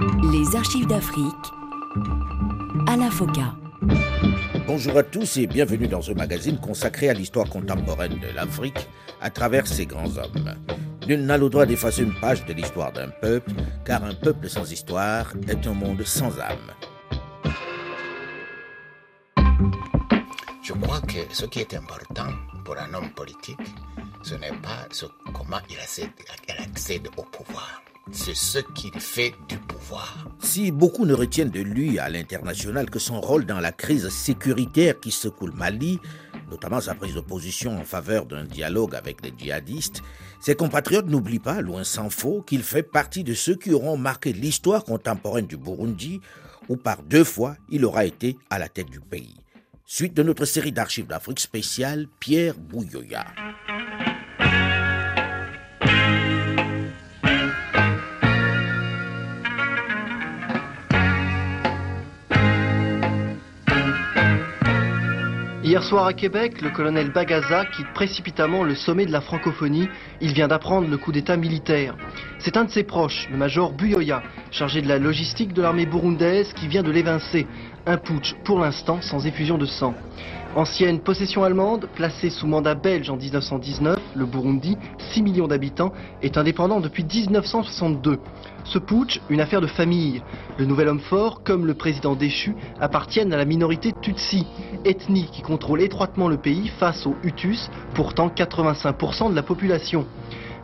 Les archives d'Afrique à la FOCA. Bonjour à tous et bienvenue dans ce magazine consacré à l'histoire contemporaine de l'Afrique à travers ses grands hommes. Nul n'a le droit d'effacer une page de l'histoire d'un peuple, car un peuple sans histoire est un monde sans âme. Je crois que ce qui est important pour un homme politique, ce n'est pas comment il accède, au pouvoir. C'est ce qu'il fait du pouvoir. Si beaucoup ne retiennent de lui à l'international que son rôle dans la crise sécuritaire qui secoue le Mali, notamment sa prise de position en faveur d'un dialogue avec les djihadistes, ses compatriotes n'oublient pas, loin s'en faut, qu'il fait partie de ceux qui auront marqué l'histoire contemporaine du Burundi, où par deux fois il aura été à la tête du pays. Suite de notre série d'archives d'Afrique spéciale, Pierre Bouyoya. Hier soir à Québec, le colonel Bagaza quitte précipitamment le sommet de la francophonie. Il vient d'apprendre le coup d'état militaire. C'est un de ses proches, le major Buyoya, chargé de la logistique de l'armée burundaise, qui vient de l'évincer. Un putsch, pour l'instant, sans effusion de sang. Ancienne possession allemande, placée sous mandat belge en 1919, le Burundi, 6 millions d'habitants, est indépendant depuis 1962. Ce putsch, une affaire de famille. Le nouvel homme fort, comme le président déchu, appartiennent à la minorité Tutsi, ethnie qui contrôle étroitement le pays face aux Hutus, pourtant 85% de la population.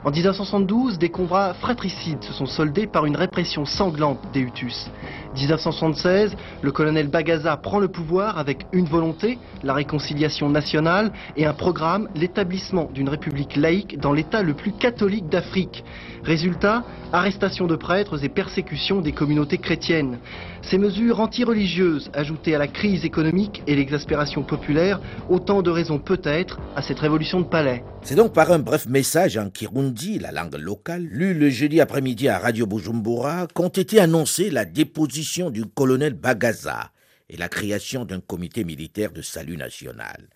En 1972, des combats fratricides se sont soldés par une répression sanglante des Hutus. 1976, le colonel Bagaza prend le pouvoir avec une volonté, la réconciliation nationale, et un programme, l'établissement d'une république laïque dans l'état le plus catholique d'Afrique. Résultat, arrestation de prêtres et persécution des communautés chrétiennes. Ces mesures anti-religieuses, ajoutées à la crise économique et l'exaspération populaire, autant de raisons peut-être à cette révolution de palais. C'est donc par un bref message en Kirundi, la langue locale, lu le jeudi après-midi à Radio Bujumbura, qu'ont été annoncées la déposition du colonel Bagaza et la création d'un comité militaire de salut national.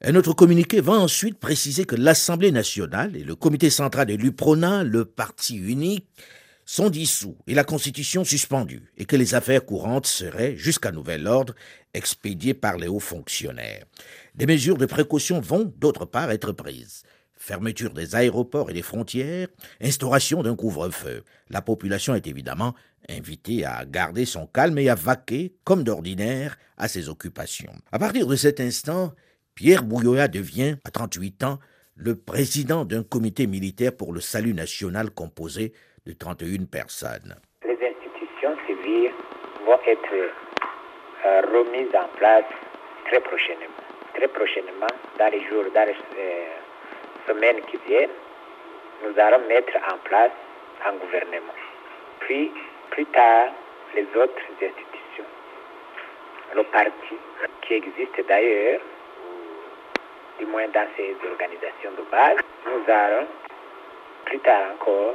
Un autre communiqué va ensuite préciser que l'Assemblée nationale et le comité central de l'UPRONA, le parti unique, sont dissous et la Constitution suspendue, et que les affaires courantes seraient, jusqu'à nouvel ordre, expédiées par les hauts fonctionnaires. Des mesures de précaution vont, d'autre part, être prises fermeture des aéroports et des frontières, instauration d'un couvre-feu. La population est évidemment invitée à garder son calme et à vaquer, comme d'ordinaire, à ses occupations. À partir de cet instant, Pierre Bouyoya devient, à 38 ans, le président d'un comité militaire pour le salut national composé de 31 personnes. Les institutions civiles vont être euh, remises en place très prochainement. Très prochainement, dans les jours, dans les euh, semaines qui viennent, nous allons mettre en place un gouvernement. Puis, plus tard, les autres institutions, le parti qui existe d'ailleurs, du moins dans ces organisations de base, nous allons plus tard encore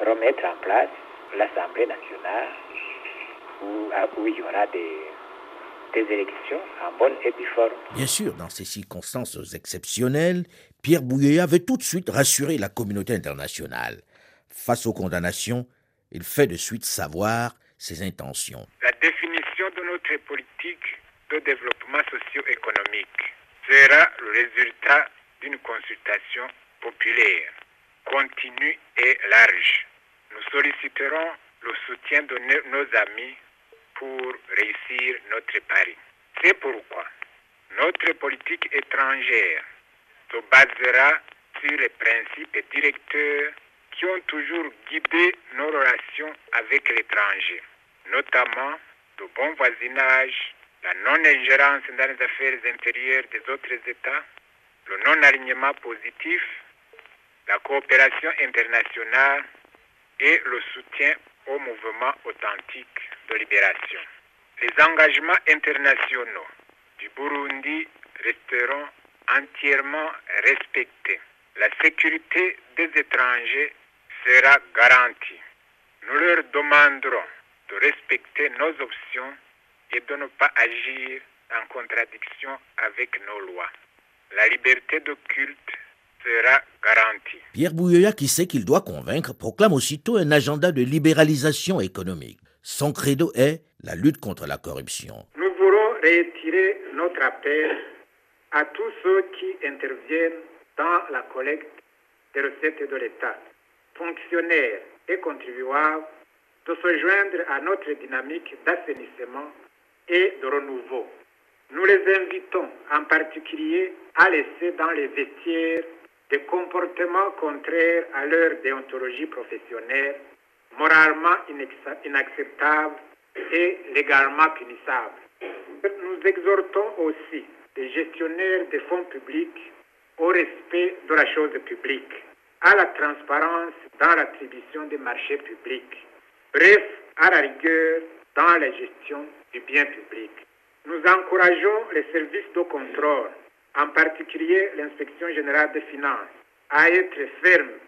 remettre en place l'Assemblée nationale où, il y aura des, des élections en bonne et due forme. Bien sûr, dans ces circonstances exceptionnelles, Pierre Bouillet avait tout de suite rassuré la communauté internationale. Face aux condamnations, il fait de suite savoir ses intentions. La définition de notre politique de développement socio-économique sera le résultat d'une consultation populaire, continue et large. Nous solliciterons le soutien de nos amis pour réussir notre pari. C'est pourquoi notre politique étrangère se basera sur les principes directeurs ont toujours guidé nos relations avec l'étranger, notamment le bon voisinage, la non-ingérence dans les affaires intérieures des autres États, le non-alignement positif, la coopération internationale et le soutien au mouvement authentique de libération. Les engagements internationaux du Burundi resteront entièrement respectés. La sécurité des étrangers sera garantie. Nous leur demanderons de respecter nos options et de ne pas agir en contradiction avec nos lois. La liberté de culte sera garantie. Pierre Bouyoya, qui sait qu'il doit convaincre, proclame aussitôt un agenda de libéralisation économique. Son credo est la lutte contre la corruption. Nous voulons réitérer notre appel à tous ceux qui interviennent dans la collecte des recettes de l'État, fonctionnaires et contribuables, de se joindre à notre dynamique d'assainissement et de renouveau. Nous les invitons en particulier à laisser dans les vestiaires des comportements contraires à leur déontologie professionnelle, moralement inacceptables et légalement punissables. Nous exhortons aussi les gestionnaires des fonds publics au respect de la chose publique, à la transparence dans l'attribution des marchés publics, bref, à la rigueur dans la gestion du bien public. Nous encourageons les services de contrôle, en particulier l'inspection générale des finances, à être fermes,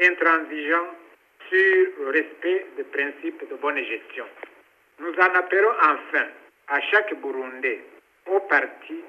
intransigeants sur le respect des principes de bonne gestion. Nous en appelons enfin à chaque Burundais, au parti,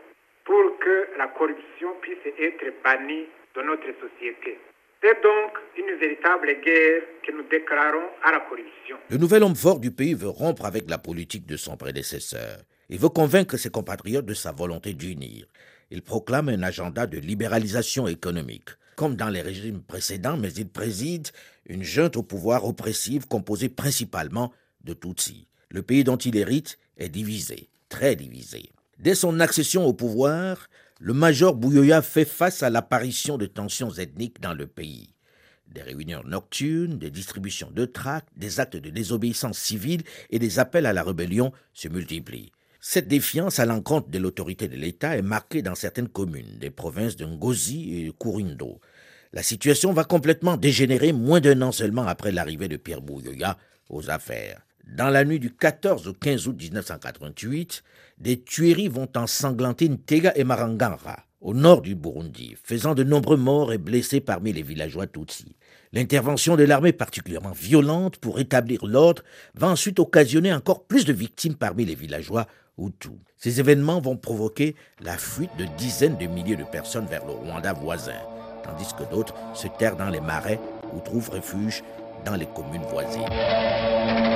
pour que la corruption puisse être bannie de notre société. C'est donc une véritable guerre que nous déclarons à la corruption. Le nouvel homme fort du pays veut rompre avec la politique de son prédécesseur. Il veut convaincre ses compatriotes de sa volonté d'unir. Il proclame un agenda de libéralisation économique. Comme dans les régimes précédents, mais il préside une junte au pouvoir oppressive composée principalement de Tutsis. Le pays dont il hérite est divisé, très divisé. Dès son accession au pouvoir, le major Bouyoya fait face à l'apparition de tensions ethniques dans le pays. Des réunions nocturnes, des distributions de tracts, des actes de désobéissance civile et des appels à la rébellion se multiplient. Cette défiance à l'encontre de l'autorité de l'État est marquée dans certaines communes des provinces de Ngozi et de Kurindo. La situation va complètement dégénérer moins d'un an seulement après l'arrivée de Pierre Bouyoya aux affaires. Dans la nuit du 14 au 15 août 1988, des tueries vont ensanglanter Ntega et Marangara, au nord du Burundi, faisant de nombreux morts et blessés parmi les villageois Tutsis. L'intervention de l'armée particulièrement violente pour établir l'ordre va ensuite occasionner encore plus de victimes parmi les villageois Hutus. Ces événements vont provoquer la fuite de dizaines de milliers de personnes vers le Rwanda voisin, tandis que d'autres se terrent dans les marais ou trouvent refuge dans les communes voisines.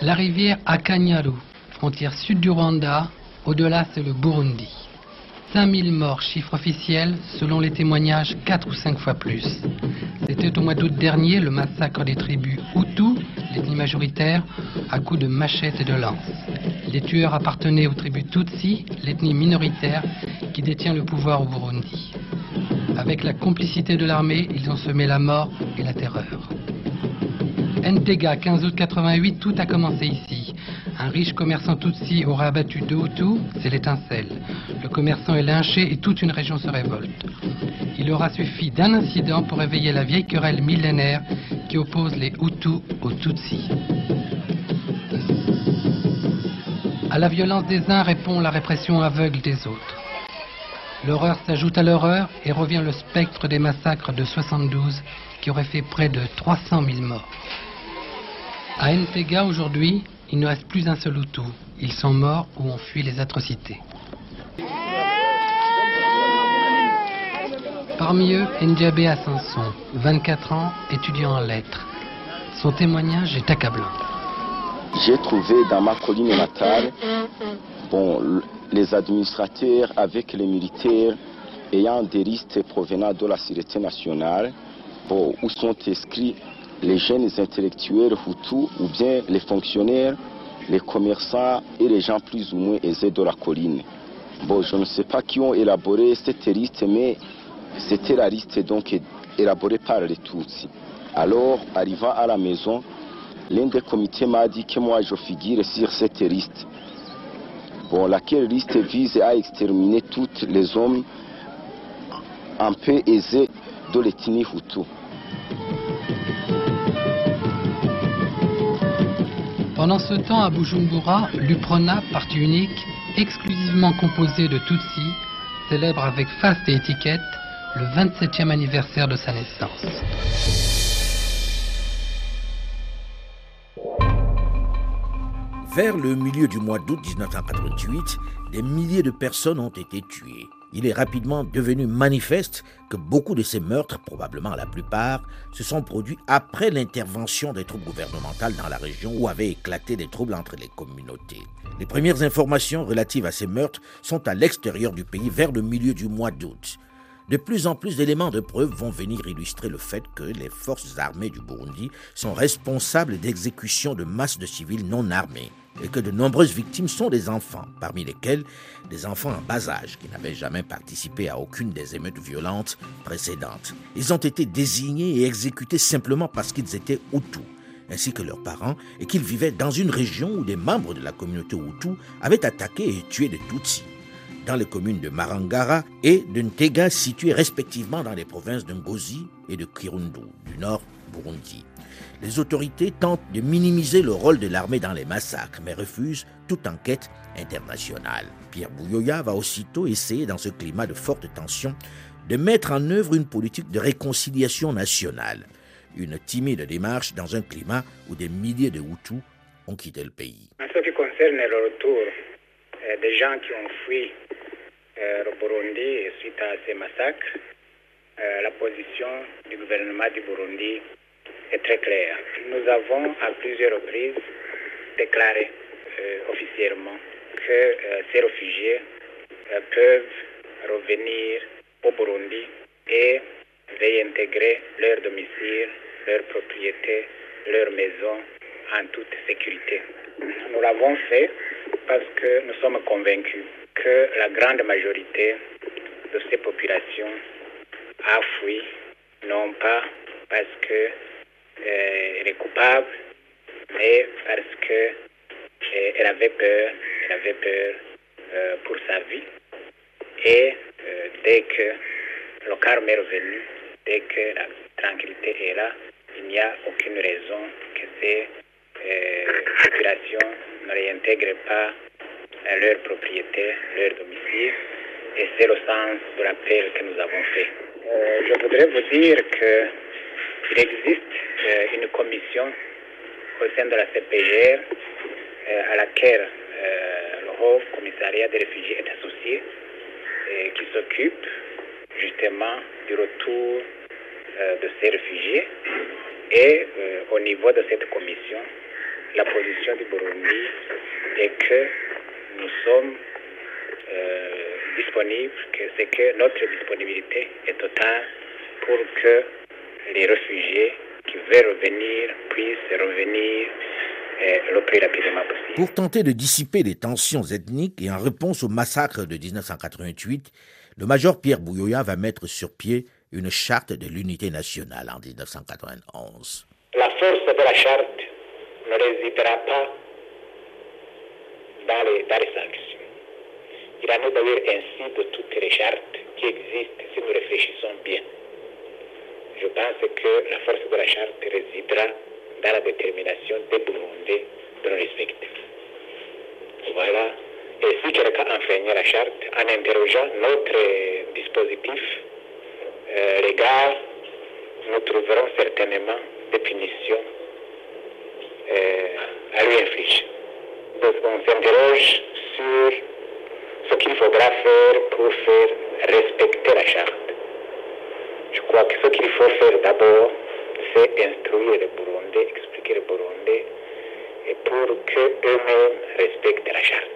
La rivière Akanyaru, frontière sud du Rwanda, au-delà c'est le Burundi. 5000 morts, chiffre officiel, selon les témoignages 4 ou 5 fois plus. C'était au mois d'août dernier le massacre des tribus Hutus, l'ethnie majoritaire, à coups de machettes et de lances. Les tueurs appartenaient aux tribus Tutsi, l'ethnie minoritaire qui détient le pouvoir au Burundi. Avec la complicité de l'armée, ils ont semé la mort et la terreur. Ntega, 15 août 88, tout a commencé ici. Un riche commerçant Tutsi aurait abattu deux Hutus, c'est l'étincelle. Le commerçant est lynché et toute une région se révolte. Il aura suffi d'un incident pour réveiller la vieille querelle millénaire qui oppose les Hutus aux Tutsis. À la violence des uns répond la répression aveugle des autres. L'horreur s'ajoute à l'horreur et revient le spectre des massacres de 72 qui auraient fait près de 300 000 morts. À Ntega aujourd'hui, il ne reste plus un seul Hutu. Ils sont morts ou ont fui les atrocités. Parmi eux, Ndjabé Assanson, 24 ans, étudiant en lettres. Son témoignage est accablant. J'ai trouvé dans ma colline natale bon, les administrateurs avec les militaires ayant des listes provenant de la sécurité nationale où sont inscrits les jeunes intellectuels Hutus ou bien les fonctionnaires, les commerçants et les gens plus ou moins aisés de la colline? Bon, je ne sais pas qui ont élaboré cette liste, mais c'était la liste donc élaborée par les Tutsis. Alors, arrivant à la maison, l'un des comités m'a dit que moi je figure sur cette liste. Bon, laquelle liste vise à exterminer tous les hommes un peu aisés Hutu. Pendant ce temps, à Bujumbura, l'UPRONA, parti unique, exclusivement composé de Tutsis, célèbre avec faste et étiquette le 27e anniversaire de sa naissance. Vers le milieu du mois d'août 1988, des milliers de personnes ont été tuées. Il est rapidement devenu manifeste que beaucoup de ces meurtres, probablement la plupart, se sont produits après l'intervention des troupes gouvernementales dans la région où avaient éclaté des troubles entre les communautés. Les premières informations relatives à ces meurtres sont à l'extérieur du pays vers le milieu du mois d'août. De plus en plus d'éléments de preuve vont venir illustrer le fait que les forces armées du Burundi sont responsables d'exécutions de masse de civils non armés et que de nombreuses victimes sont des enfants, parmi lesquels des enfants en bas âge qui n'avaient jamais participé à aucune des émeutes violentes précédentes. Ils ont été désignés et exécutés simplement parce qu'ils étaient Hutus, ainsi que leurs parents, et qu'ils vivaient dans une région où des membres de la communauté Hutu avaient attaqué et tué des Tutsis, dans les communes de Marangara et de Ntega situées respectivement dans les provinces de Ngozi et de Kirundu, du nord Burundi. Les autorités tentent de minimiser le rôle de l'armée dans les massacres, mais refusent toute enquête internationale. Pierre Bouyoya va aussitôt essayer, dans ce climat de forte tension, de mettre en œuvre une politique de réconciliation nationale. Une timide démarche dans un climat où des milliers de Hutus ont quitté le pays. En ce qui concerne le retour des gens qui ont fui euh, le Burundi suite à ces massacres, euh, la position du gouvernement du Burundi est très claire. Nous avons à plusieurs reprises déclaré officiellement que ces réfugiés peuvent revenir au Burundi et réintégrer leur domicile, leur propriété, leur maison en toute sécurité. Nous l'avons fait parce que nous sommes convaincus que la grande majorité de ces populations a fui, non pas parce que euh, elle est coupable, mais parce que euh, elle avait peur, elle avait peur euh, pour sa vie. Et dès que le calme est revenu, dès que la tranquillité est là, il n'y a aucune raison que ces populations ne réintègrent pas leur propriété, leur domicile. Et c'est le sens de l'appel que nous avons fait. je voudrais vous dire qu'il existe une commission au sein de la CPGR à laquelle le Haut Commissariat des réfugiés est associé et qui s'occupe justement du retour de ces réfugiés. Et au niveau de cette commission, la position du Burundi est que nous sommes disponibles, que c'est que notre disponibilité est totale pour que les réfugiés qui veulent revenir puissent revenir le plus rapidement possible. Pour tenter de dissiper les tensions ethniques et en réponse au massacre de 1988, le major Pierre Bouyoya va mettre sur pied une charte de l'unité nationale en 1991. La force de la charte ne résidera pas dans les, dans les sanctions. Il en est d'ailleurs ainsi de toutes les chartes qui existent si nous réfléchissons bien. Je pense que la force de la charte résidera dans la détermination des Burundais de le respecter. Voilà. Et si quelqu'un enfreignait la charte en interrogeant notre dispositif euh, légal, nous trouverons certainement des punitions à infliger. Donc on s'interroge sur ce qu'il faudra faire pour faire respecter la charte. Je crois que ce qu'il faut faire d'abord, c'est instruire les Burundais, expliquer les Burundais, et pour qu'eux-mêmes respectent la charte.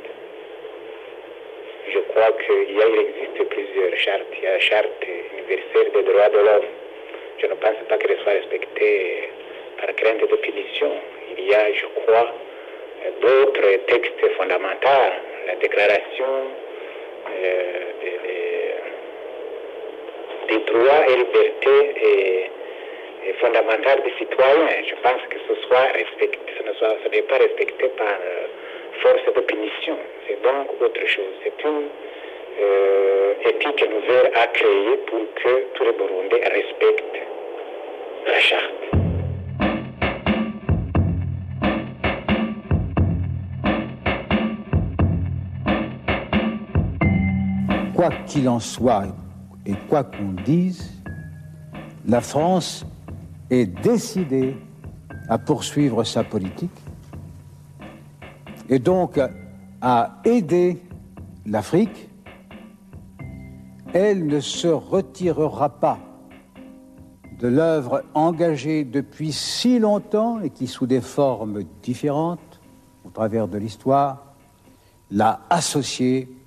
Je crois qu'il existe plusieurs chartes. Il y a la charte universelle des droits de l'homme. Je ne pense pas qu'elle soit respectée par crainte de punition. Il y a, je crois, d'autres textes fondamentaux. La déclaration euh, des, droits et libertés et, fondamentales des citoyens. Je pense que ce soit respecté, ce ne n'est pas respecté par euh, force de punition. C'est donc autre chose. C'est une euh, éthique nouvelle à créer pour que tous les Burundais respectent la charte. Quoi qu'il en soit et quoi qu'on dise, la France est décidée à poursuivre sa politique et donc à aider l'Afrique. Elle ne se retirera pas de l'œuvre engagée depuis si longtemps et qui, sous des formes différentes, au travers de l'histoire, l'a associée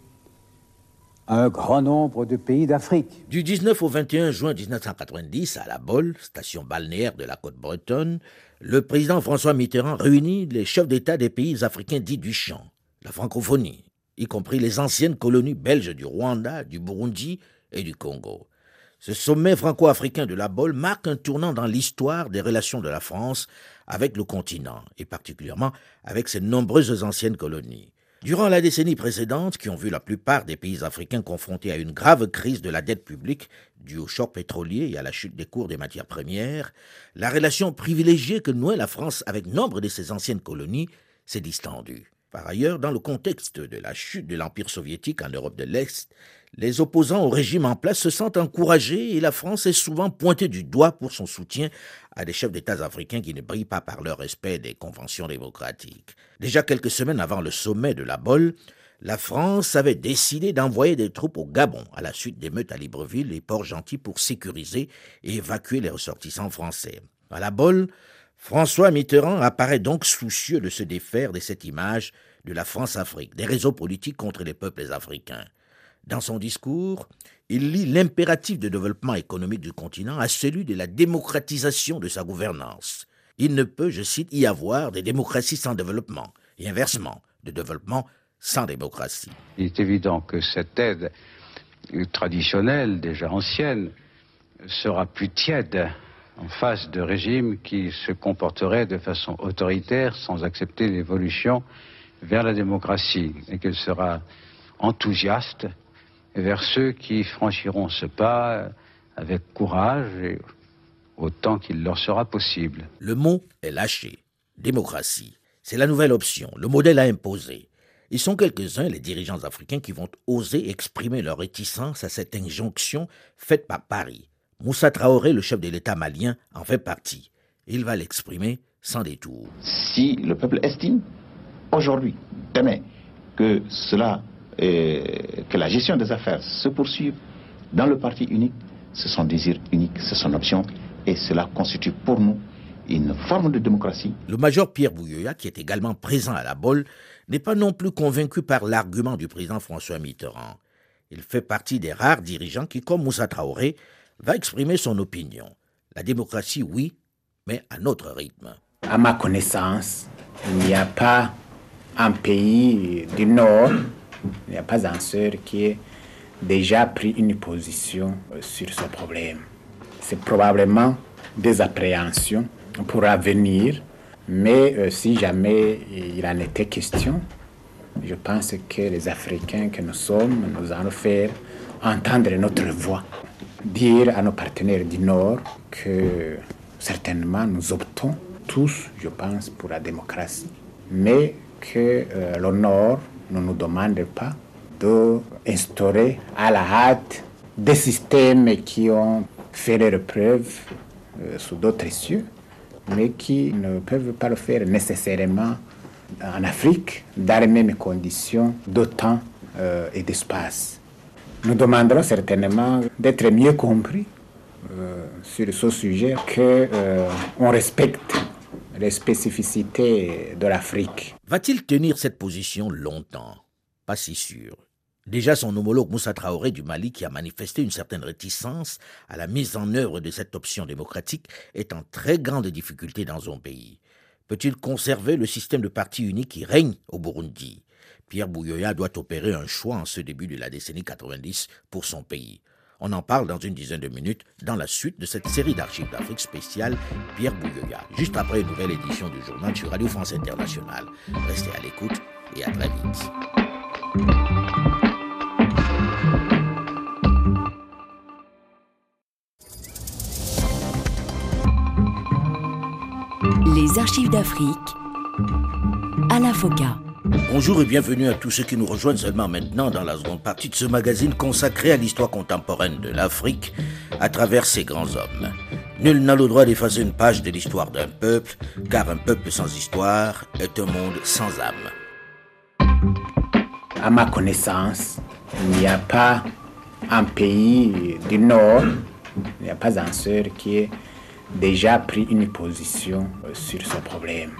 un grand nombre de pays d'Afrique. Du 19 au 21 juin 1990, à La Bolle, station balnéaire de la côte bretonne, le président François Mitterrand réunit les chefs d'État des pays africains dits du champ, la francophonie, y compris les anciennes colonies belges du Rwanda, du Burundi et du Congo. Ce sommet franco-africain de la Bolle marque un tournant dans l'histoire des relations de la France avec le continent, et particulièrement avec ses nombreuses anciennes colonies. Durant la décennie précédente, qui ont vu la plupart des pays africains confrontés à une grave crise de la dette publique due au choc pétrolier et à la chute des cours des matières premières, la relation privilégiée que nouait la France avec nombre de ses anciennes colonies s'est distendue. Par ailleurs, dans le contexte de la chute de l'Empire soviétique en Europe de l'Est, les opposants au régime en place se sentent encouragés et la France est souvent pointée du doigt pour son soutien à des chefs d'État africains qui ne brillent pas par leur respect des conventions démocratiques. Déjà quelques semaines avant le sommet de la Bolle, la France avait décidé d'envoyer des troupes au Gabon à la suite des meutes à Libreville et Port-Gentil pour sécuriser et évacuer les ressortissants français. À la Bolle, François Mitterrand apparaît donc soucieux de se défaire de cette image de la France-Afrique, des réseaux politiques contre les peuples africains. Dans son discours, il lie l'impératif de développement économique du continent à celui de la démocratisation de sa gouvernance. Il ne peut, je cite, y avoir des démocraties sans développement, et inversement, de développement sans démocratie. Il est évident que cette aide traditionnelle, déjà ancienne, sera plus tiède en face de régimes qui se comporteraient de façon autoritaire sans accepter l'évolution vers la démocratie et qu'elle sera enthousiaste vers ceux qui franchiront ce pas avec courage et autant qu'il leur sera possible. Le mot est lâché. Démocratie. C'est la nouvelle option, le modèle à imposer. Ils sont quelques-uns, les dirigeants africains, qui vont oser exprimer leur réticence à cette injonction faite par Paris. Moussa Traoré, le chef de l'État malien, en fait partie. Il va l'exprimer sans détour. Si le peuple estime aujourd'hui, demain, que cela, que la gestion des affaires se poursuive dans le parti unique, c'est son désir unique, c'est son option, et cela constitue pour nous une forme de démocratie. Le major Pierre Bouyoya, qui est également présent à la Bolle, n'est pas non plus convaincu par l'argument du président François Mitterrand. Il fait partie des rares dirigeants qui, comme Moussa Traoré, va exprimer son opinion. La démocratie, oui, mais à notre rythme. À ma connaissance, il n'y a pas un pays du Nord, il n'y a pas un seul qui ait déjà pris une position sur ce problème. C'est probablement des appréhensions pour l'avenir, mais euh, si jamais il en était question, je pense que les Africains que nous sommes, nous allons faire entendre notre voix dire à nos partenaires du Nord que certainement nous optons tous, je pense, pour la démocratie, mais que euh, le Nord ne nous demande pas d'instaurer à la hâte des systèmes qui ont fait leurs preuves euh, sous d'autres cieux, mais qui ne peuvent pas le faire nécessairement en Afrique dans les mêmes conditions de temps euh, et d'espace. Nous demanderons certainement d'être mieux compris euh, sur ce sujet, qu'on euh, respecte les spécificités de l'Afrique. Va-t-il tenir cette position longtemps? Pas si sûr. Déjà son homologue Moussa Traoré du Mali, qui a manifesté une certaine réticence à la mise en œuvre de cette option démocratique, est en très grande difficulté dans son pays. Peut-il conserver le système de parti unique qui règne au Burundi? Pierre Bouyoya doit opérer un choix en ce début de la décennie 90 pour son pays. On en parle dans une dizaine de minutes dans la suite de cette série d'archives d'Afrique spéciale Pierre Bouyoya, juste après une nouvelle édition du journal sur Radio France Internationale. Restez à l'écoute et à très vite. Les archives d'Afrique à la FOCA. Bonjour et bienvenue à tous ceux qui nous rejoignent seulement maintenant dans la seconde partie de ce magazine consacré à l'histoire contemporaine de l'Afrique à travers ses grands hommes. Nul n'a le droit d'effacer une page de l'histoire d'un peuple, car un peuple sans histoire est un monde sans âme. À ma connaissance, il n'y a pas un pays du Nord, il n'y a pas un seul qui ait déjà pris une position sur ce problème.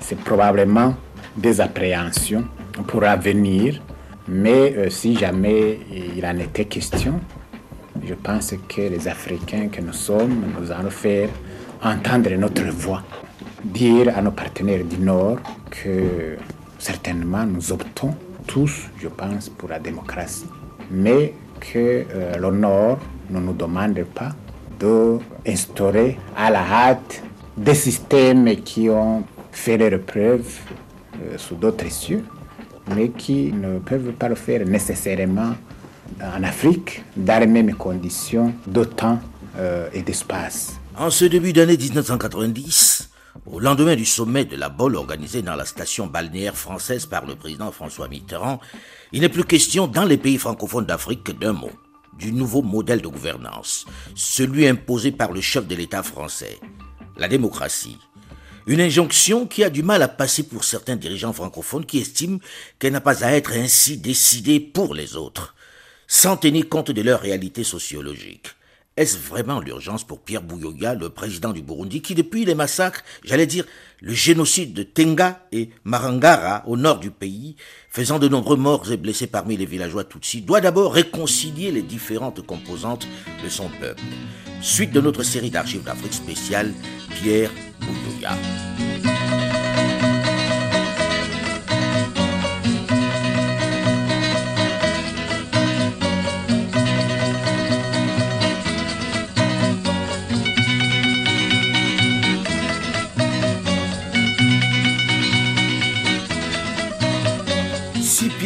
C'est probablement des appréhensions pour l'avenir, mais euh, si jamais il en était question, je pense que les Africains que nous sommes, nous allons faire entendre notre voix, dire à nos partenaires du Nord que certainement nous optons tous, je pense, pour la démocratie, mais que euh, le Nord ne nous demande pas d'instaurer à la hâte des systèmes qui ont fait leurs preuves sous d'autres cieux, mais qui ne peuvent pas le faire nécessairement en Afrique dans les mêmes conditions de temps euh, et d'espace. En ce début d'année 1990, au lendemain du sommet de la Bolle organisé dans la station balnéaire française par le président François Mitterrand, il n'est plus question dans les pays francophones d'Afrique d'un mot, du nouveau modèle de gouvernance, celui imposé par le chef de l'État français, la démocratie. Une injonction qui a du mal à passer pour certains dirigeants francophones qui estiment qu'elle n'a pas à être ainsi décidée pour les autres, sans tenir compte de leur réalité sociologique. Est-ce vraiment l'urgence pour Pierre Bouyoya, le président du Burundi, qui depuis les massacres, j'allais dire le génocide de Tenga et Marangara au nord du pays, faisant de nombreux morts et blessés parmi les villageois Tutsis, doit d'abord réconcilier les différentes composantes de son peuple? Suite de notre série d'archives d'Afrique spéciale, Pierre Bouyoya.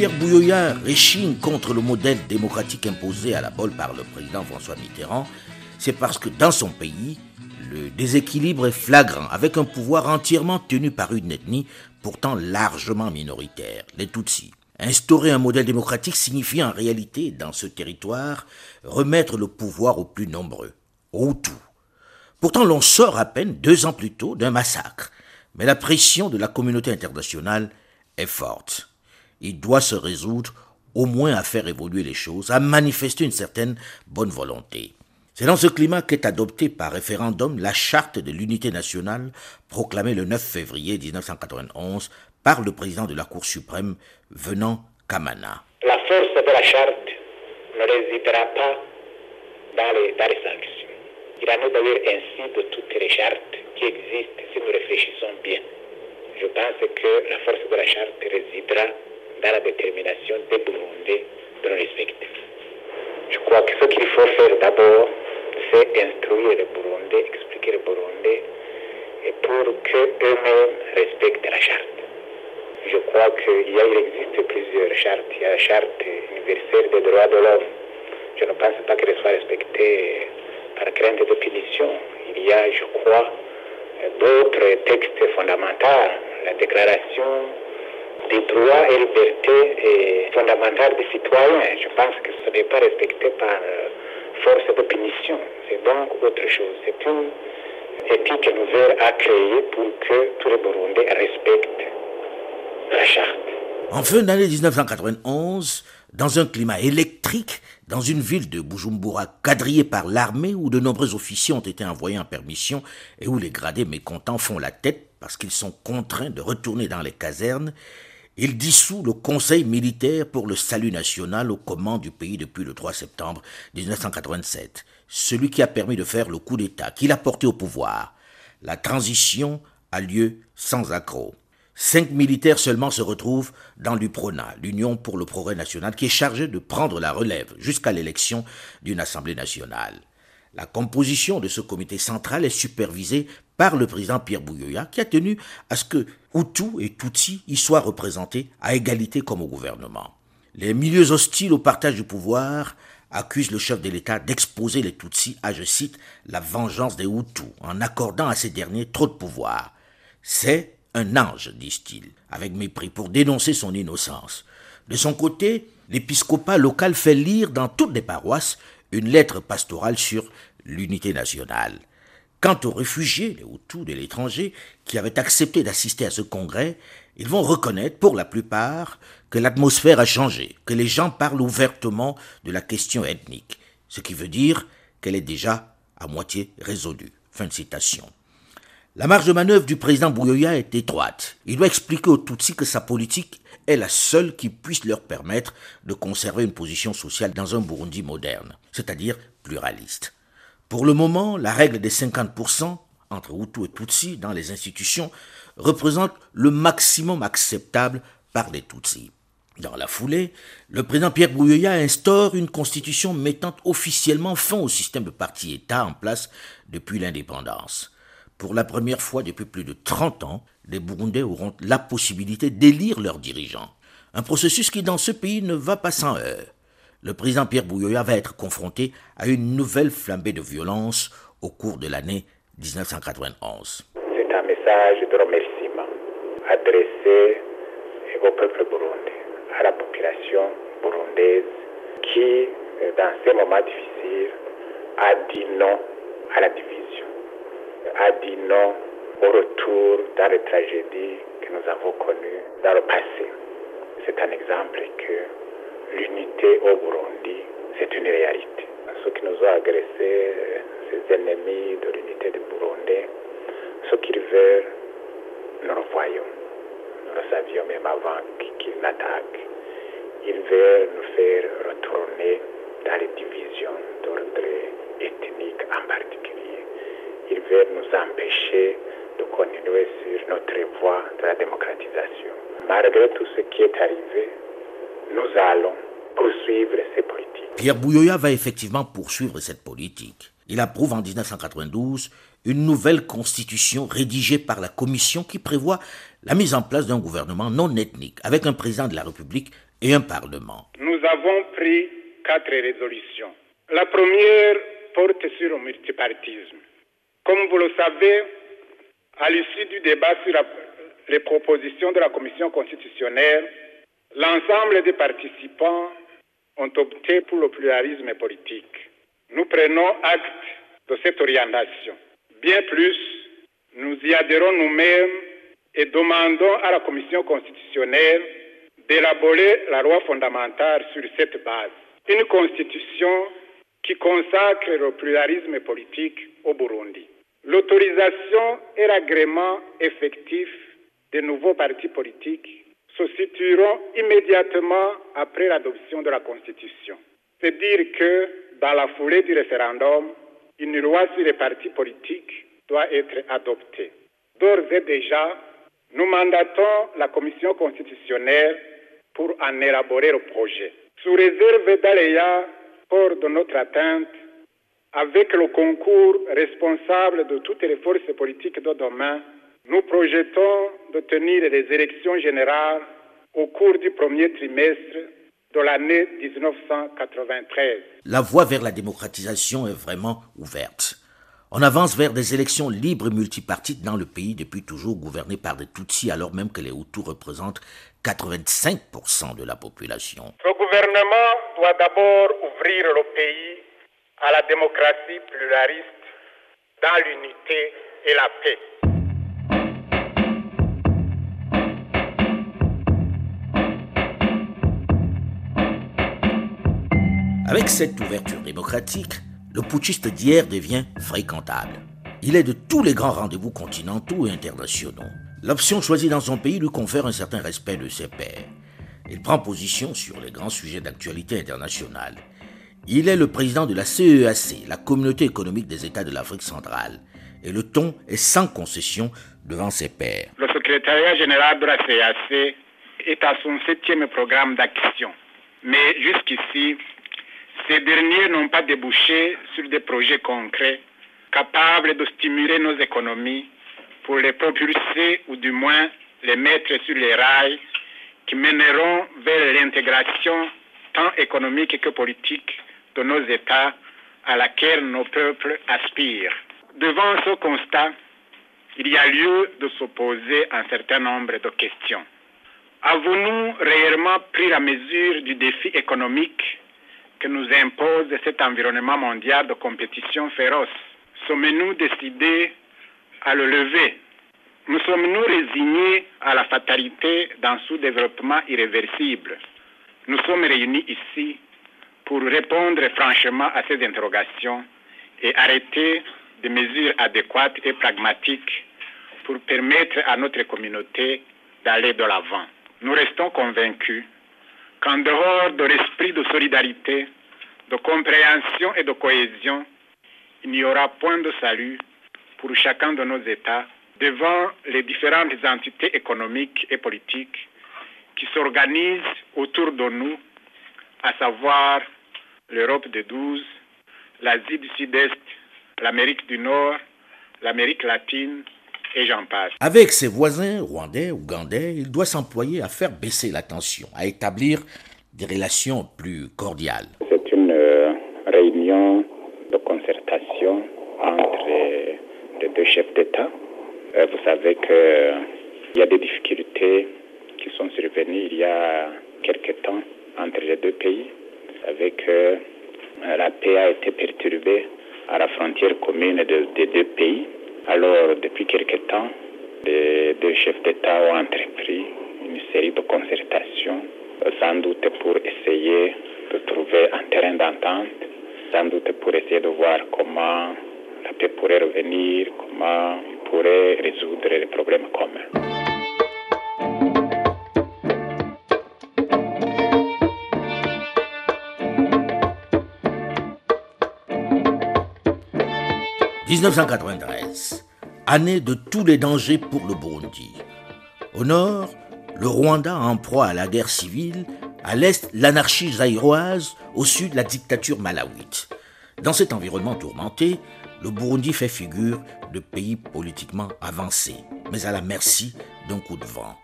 Pierre Bouyoya réchigne contre le modèle démocratique imposé à la bolle par le président François Mitterrand, c'est parce que dans son pays, le déséquilibre est flagrant, avec un pouvoir entièrement tenu par une ethnie pourtant largement minoritaire, les Tutsis. Instaurer un modèle démocratique signifie en réalité, dans ce territoire, remettre le pouvoir aux plus nombreux, aux Hutus. Pourtant, l'on sort à peine deux ans plus tôt d'un massacre, mais la pression de la communauté internationale est forte il doit se résoudre au moins à faire évoluer les choses, à manifester une certaine bonne volonté. C'est dans ce climat qu'est adoptée par référendum la charte de l'unité nationale proclamée le 9 février 1991 par le président de la Cour suprême venant Kamana. La force de la charte ne résidera pas dans les, sanctions. Il en est d'ailleurs ainsi de toutes les chartes qui existent si nous réfléchissons bien. Je pense que la force de la charte résidera dans la détermination des Burundais de le respecter. Je crois que ce qu'il faut faire d'abord, c'est instruire les Burundais, expliquer les Burundais, et pour qu'eux-mêmes respectent la charte. Je crois qu'il existe plusieurs chartes. Il y a la charte universelle des droits de l'homme. Je ne pense pas qu'elle soit respectée par crainte de punition. Il y a, je crois, d'autres textes fondamentaux. La déclaration des droits et libertés fondamentales des citoyens. Je pense que ce n'est pas respecté par euh, force de punition. C'est donc autre chose. C'est une éthique nouvelle à créer pour que tous les Burundais respectent la charte. En fin d'année 1991, dans un climat électrique, dans une ville de Bujumbura quadrillée par l'armée où de nombreux officiers ont été envoyés en permission et où les gradés mécontents font la tête parce qu'ils sont contraints de retourner dans les casernes, il dissout le Conseil militaire pour le salut national aux commandes du pays depuis le 3 septembre 1987, celui qui a permis de faire le coup d'État qu'il a porté au pouvoir. La transition a lieu sans accroc. Cinq militaires seulement se retrouvent dans l'UPRONA, l'Union pour le progrès national, qui est chargée de prendre la relève jusqu'à l'élection d'une Assemblée nationale. La composition de ce comité central est supervisée par le président Pierre Bouyoya, qui a tenu à ce que Hutu et Tutsi y soient représentés à égalité comme au gouvernement. Les milieux hostiles au partage du pouvoir accusent le chef de l'État d'exposer les Tutsis à, je cite, la vengeance des Hutus, en accordant à ces derniers trop de pouvoir. C'est un ange, disent-ils, avec mépris, pour dénoncer son innocence. De son côté, l'épiscopat local fait lire dans toutes les paroisses une lettre pastorale sur l'unité nationale. Quant aux réfugiés, les Hutus de l'étranger, qui avaient accepté d'assister à ce congrès, ils vont reconnaître pour la plupart que l'atmosphère a changé, que les gens parlent ouvertement de la question ethnique, ce qui veut dire qu'elle est déjà à moitié résolue. Fin de citation. La marge de manœuvre du président Bouyoya est étroite. Il doit expliquer aux Tutsis que sa politique est la seule qui puisse leur permettre de conserver une position sociale dans un Burundi moderne, c'est-à-dire pluraliste. Pour le moment, la règle des 50% entre Hutu et Tutsi dans les institutions représente le maximum acceptable par les Tutsis. Dans la foulée, le président Pierre Bouyoya instaure une constitution mettant officiellement fin au système de parti-État en place depuis l'indépendance. Pour la première fois depuis plus de 30 ans, les Burundais auront la possibilité d'élire leurs dirigeants. Un processus qui dans ce pays ne va pas sans heurts le président Pierre Bouyoya va être confronté à une nouvelle flambée de violence au cours de l'année 1991. C'est un message de remerciement adressé au peuple burundais, à la population burundaise qui, dans ces moments difficiles, a dit non à la division, a dit non au retour dans les tragédies que nous avons connues dans le passé. C'est un exemple que l'unité au Burundi, c'est une réalité. Ceux qui nous ont agressés, ces ennemis de l'unité du Burundi, ce qu'ils veulent, nous le voyons. Nous le savions même avant qu'ils n'attaquent. Ils veulent nous faire retourner dans les divisions d'ordre ethnique en particulier. Ils veulent nous empêcher de continuer sur notre voie de la démocratisation. Malgré tout ce qui est arrivé, nous allons poursuivre ces politiques. Pierre Bouyoya va effectivement poursuivre cette politique. Il approuve en 1992 une nouvelle constitution rédigée par la commission qui prévoit la mise en place d'un gouvernement non ethnique avec un président de la République et un parlement. Nous avons pris quatre résolutions. La première porte sur le multipartisme. Comme vous le savez, à l'issue du débat sur les propositions de la commission constitutionnelle, L'ensemble des participants ont opté pour le pluralisme politique. Nous prenons acte de cette orientation. Bien plus, nous y adhérons nous-mêmes et demandons à la Commission constitutionnelle d'élaborer la loi fondamentale sur cette base. Une constitution qui consacre le pluralisme politique au Burundi. L'autorisation et l'agrément effectif des nouveaux partis politiques se situeront immédiatement après l'adoption de la Constitution. C'est dire que dans la foulée du référendum, une loi sur les partis politiques doit être adoptée. D'ores et déjà, nous mandatons la Commission constitutionnelle pour en élaborer le projet. Sous réserve d'aléas hors de notre atteinte, avec le concours responsable de toutes les forces politiques de demain, nous projetons de tenir les élections générales au cours du premier trimestre de l'année 1993. La voie vers la démocratisation est vraiment ouverte. On avance vers des élections libres et multipartites dans le pays depuis toujours gouverné par des Tutsis alors même que les Hutus représentent 85% de la population. Le gouvernement doit d'abord ouvrir le pays à la démocratie pluraliste dans l'unité et la paix. Avec cette ouverture démocratique, le putschiste d'hier devient fréquentable. Il est de tous les grands rendez-vous continentaux et internationaux. L'option choisie dans son pays lui confère un certain respect de ses pairs. Il prend position sur les grands sujets d'actualité internationale. Il est le président de la CEAC, la Communauté économique des États de l'Afrique centrale, et le ton est sans concession devant ses pairs. Le secrétariat général de la CEAC est à son septième programme d'action. Mais jusqu'ici, ces derniers n'ont pas débouché sur des projets concrets capables de stimuler nos économies pour les propulser ou du moins les mettre sur les rails qui mèneront vers l'intégration tant économique que politique de nos États à laquelle nos peuples aspirent. Devant ce constat, il y a lieu de s'opposer à un certain nombre de questions. Avons-nous réellement pris la mesure du défi économique que nous impose cet environnement mondial de compétition féroce? Sommes-nous décidés à le lever? Nous sommes-nous résignés à la fatalité d'un sous-développement irréversible? Nous sommes réunis ici pour répondre franchement à ces interrogations et arrêter des mesures adéquates et pragmatiques pour permettre à notre communauté d'aller de l'avant. Nous restons convaincus qu'en dehors de l'esprit de solidarité, de compréhension et de cohésion, il n'y aura point de salut pour chacun de nos États devant les différentes entités économiques et politiques qui s'organisent autour de nous, à savoir l'Europe de 12, l'Asie du Sud-Est, l'Amérique du Nord, l'Amérique latine et j'en passe. Avec ses voisins rwandais, ougandais, il doit s'employer à faire baisser la tension, à établir des relations plus cordiales. C'est une euh, réunion de concertation entre les deux chefs d'État. Euh, vous savez qu'il y a des difficultés qui sont survenues il y a quelque temps entre les deux pays. Avec euh, a été perturbée à la frontière commune des deux pays. Alors, depuis quelque temps, les deux chefs d'État ont entrepris une série de concertations, sans doute pour essayer de trouver un terrain d'entente, sans doute pour essayer de voir comment la paix pourrait revenir, comment ils pourraient résoudre les problèmes communs. 1993, année de tous les dangers pour le Burundi. Au nord, le Rwanda en proie à la guerre civile, à l'est, l'anarchie zaïroise, au sud, la dictature malawite. Dans cet environnement tourmenté, le Burundi fait figure de pays politiquement avancé, mais à la merci d'un coup de vent.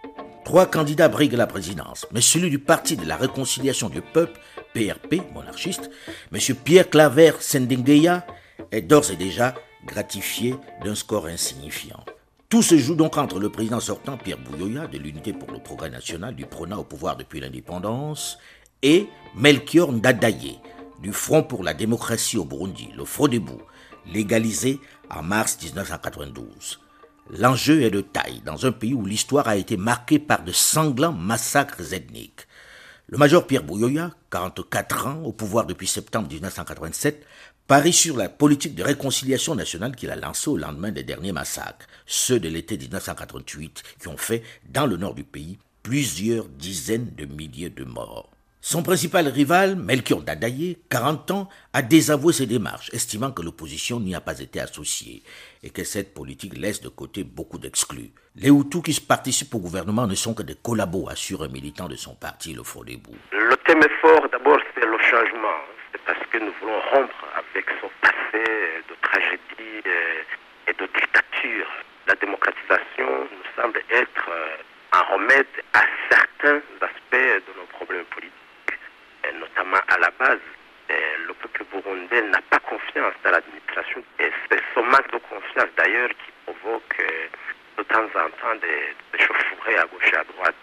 Trois candidats briguent la présidence, mais celui du Parti de la Réconciliation du Peuple, PRP, monarchiste, M. Pierre Claver Sendengeya, est d'ores et déjà gratifié d'un score insignifiant. Tout se joue donc entre le président sortant Pierre Bouyoya de l'Unité pour le progrès national du PRONA au pouvoir depuis l'indépendance et Melchior Ndadaye du Front pour la démocratie au Burundi, le Frodebou, légalisé en mars 1992. L'enjeu est de taille dans un pays où l'histoire a été marquée par de sanglants massacres ethniques. Le major Pierre Bouyoya, 44 ans, au pouvoir depuis septembre 1987, parie sur la politique de réconciliation nationale qu'il a lancée au lendemain des derniers massacres, ceux de l'été 1988, qui ont fait, dans le nord du pays, plusieurs dizaines de milliers de morts. Son principal rival, Melchior Dadaye, 40 ans, a désavoué ses démarches, estimant que l'opposition n'y a pas été associée et que cette politique laisse de côté beaucoup d'exclus. Les Hutus qui participent au gouvernement ne sont que des collabos, assure un militant de son parti, le Frodebou. Le thème fort, d'abord, c'est le changement. C'est parce que nous voulons rompre avec son passé de tragédie et de dictature. La démocratisation nous semble être un remède à certains aspects de nos problèmes politiques, notamment à la base. le peuple burundais n'a pas confiance dans l'administration et c'est ce manque de confiance d'ailleurs qui provoque de temps en temps des, des chauffourées à gauche et à droite.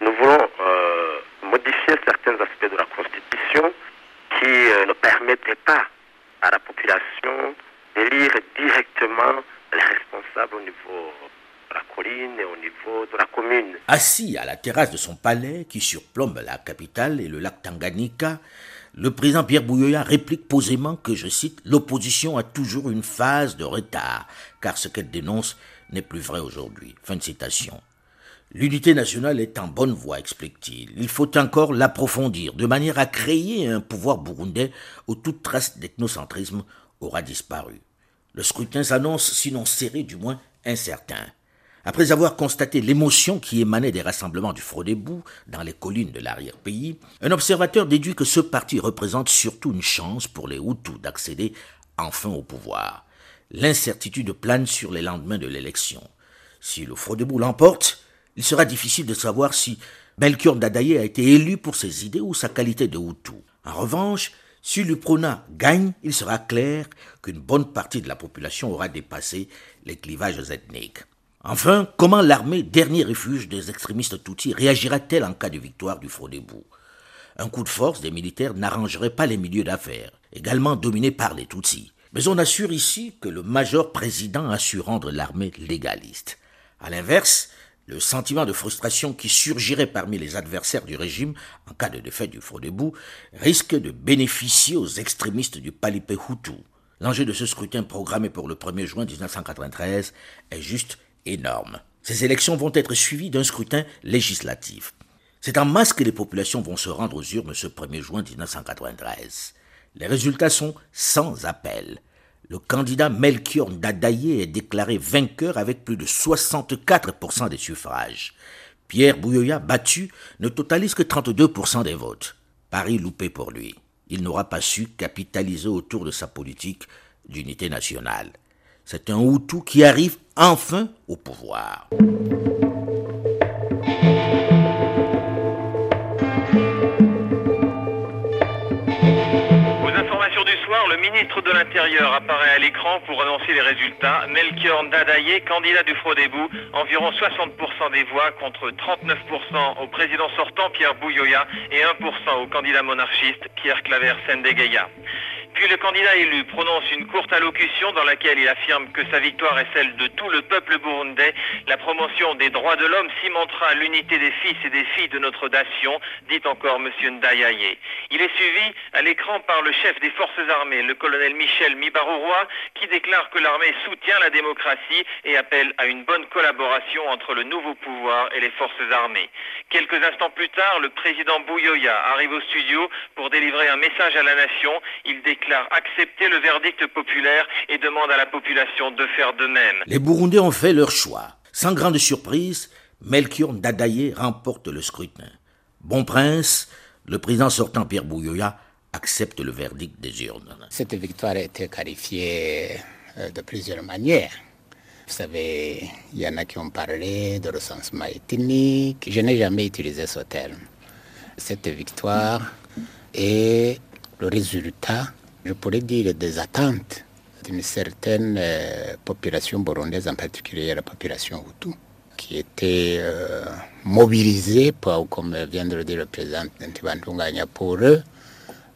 Nous voulons euh, modifier certains aspects de la Constitution qui euh, ne permettaient pas la population d'élire directement les responsables au niveau de la colline et au niveau de la commune. Assis à la terrasse de son palais qui surplombe la capitale et le lac Tanganyika, le président Pierre Bouyoya réplique posément que, je cite, l'opposition a toujours une phase de retard, car ce qu'elle dénonce n'est plus vrai aujourd'hui. Fin de citation. L'unité nationale est en bonne voie, explique-t-il. Il faut encore l'approfondir, de manière à créer un pouvoir burundais où toute trace d'ethnocentrisme aura disparu. Le scrutin s'annonce, sinon serré, du moins incertain. Après avoir constaté l'émotion qui émanait des rassemblements du Frodebou dans les collines de l'arrière-pays, un observateur déduit que ce parti représente surtout une chance pour les Hutus d'accéder enfin au pouvoir. L'incertitude plane sur les lendemains de l'élection. Si le Frodebou l'emporte, il sera difficile de savoir si Melchior Dadaye a été élu pour ses idées ou sa qualité de Hutu. En revanche, si l'UPRONA gagne, il sera clair qu'une bonne partie de la population aura dépassé les clivages ethniques. Enfin, comment l'armée, dernier refuge des extrémistes Tutsis, réagira-t-elle en cas de victoire du Frodebou Un coup de force des militaires n'arrangerait pas les milieux d'affaires, également dominés par les Tutsis. Mais on assure ici que le major président a su rendre l'armée légaliste. À l'inverse, le sentiment de frustration qui surgirait parmi les adversaires du régime en cas de défaite du Frodebou risque de bénéficier aux extrémistes du Palipé Hutu. L'enjeu de ce scrutin programmé pour le 1er juin 1993 est juste énorme. Ces élections vont être suivies d'un scrutin législatif. C'est en masse que les populations vont se rendre aux urnes ce 1er juin 1993. Les résultats sont sans appel. Le candidat Melchior Ndadaye est déclaré vainqueur avec plus de 64% des suffrages. Pierre Bouyoya, battu, ne totalise que 32% des votes. Paris loupé pour lui. Il n'aura pas su capitaliser autour de sa politique d'unité nationale. C'est un Hutu qui arrive enfin au pouvoir. Ministre de l'Intérieur apparaît à l'écran pour annoncer les résultats. Melchior Ndadaye, candidat du Frodebou, environ 60% des voix contre 39% au président sortant Pierre Bouyoya et 1% au candidat monarchiste Pierre Claver Sendegeya. Puis le candidat élu prononce une courte allocution dans laquelle il affirme que sa victoire est celle de tout le peuple burundais. La promotion des droits de l'homme cimentera l'unité des fils et des filles de notre nation, dit encore M. Ndayaye. Il est suivi à l'écran par le chef des forces armées, le colonel Michel Mibarourois, qui déclare que l'armée soutient la démocratie et appelle à une bonne collaboration entre le nouveau pouvoir et les forces armées. Quelques instants plus tard, le président Bouyoya arrive au studio pour délivrer un message à la nation. Accepter le verdict populaire et demande à la population de faire de même. Les Burundais ont fait leur choix. Sans grande surprise, Melchior Ndadaye remporte le scrutin. Bon prince, le président sortant Pierre Bouyoya accepte le verdict des urnes. Cette victoire a été qualifiée euh, de plusieurs manières. Vous savez, il y en a qui ont parlé de recensement ethnique. Je n'ai jamais utilisé ce terme. Cette victoire est le résultat je pourrais dire, des attentes d'une certaine euh, population burundaise, en particulier la population Hutu, qui était euh, mobilisée, pour, comme vient de le dire le président Ntibantunganya, pour eux,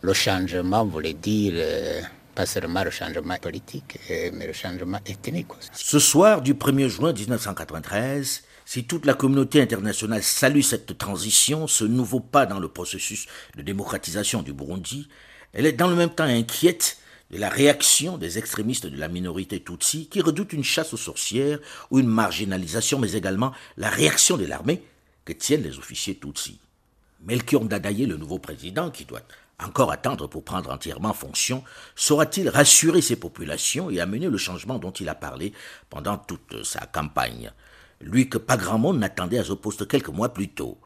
le changement voulait dire euh, pas seulement le changement politique, mais le changement ethnique aussi. Ce soir du 1er juin 1993, si toute la communauté internationale salue cette transition, ce nouveau pas dans le processus de démocratisation du Burundi, elle est dans le même temps inquiète de la réaction des extrémistes de la minorité Tutsi qui redoutent une chasse aux sorcières ou une marginalisation, mais également la réaction de l'armée que tiennent les officiers Tutsi. Melchior Ndadaye, le nouveau président, qui doit encore attendre pour prendre entièrement fonction, saura-t-il rassurer ses populations et amener le changement dont il a parlé pendant toute sa campagne? Lui que pas grand monde n'attendait à ce poste quelques mois plus tôt.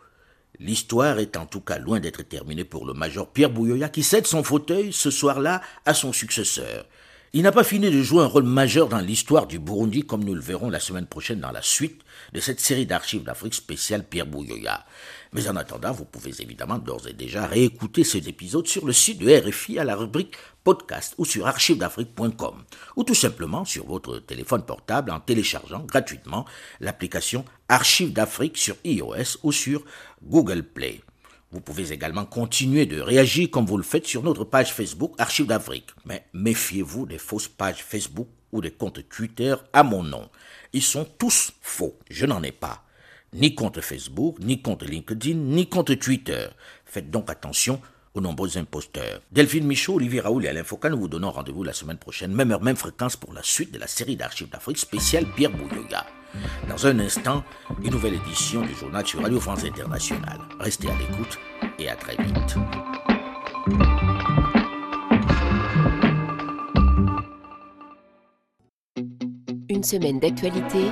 L'histoire est en tout cas loin d'être terminée pour le major Pierre Bouyoya qui cède son fauteuil ce soir-là à son successeur. Il n'a pas fini de jouer un rôle majeur dans l'histoire du Burundi comme nous le verrons la semaine prochaine dans la suite de cette série d'archives d'Afrique spéciale Pierre Bouyoya. Mais en attendant, vous pouvez évidemment d'ores et déjà réécouter ces épisodes sur le site de RFI à la rubrique podcast ou sur archivesdafrique.com ou tout simplement sur votre téléphone portable en téléchargeant gratuitement l'application Archives d'Afrique sur iOS ou sur Google Play. Vous pouvez également continuer de réagir comme vous le faites sur notre page Facebook Archives d'Afrique. Mais méfiez-vous des fausses pages Facebook ou des comptes Twitter à mon nom. Ils sont tous faux. Je n'en ai pas. Ni compte Facebook, ni compte LinkedIn, ni compte Twitter. Faites donc attention aux nombreux imposteurs. Delphine Michaud, Olivier Raoul et Alain Foucault, nous vous donnons rendez-vous la semaine prochaine, même heure, même fréquence pour la suite de la série d'archives d'Afrique spéciale Pierre Bouyoya. Dans un instant, une nouvelle édition du journal sur Radio France Internationale. Restez à l'écoute et à très vite. Une semaine d'actualité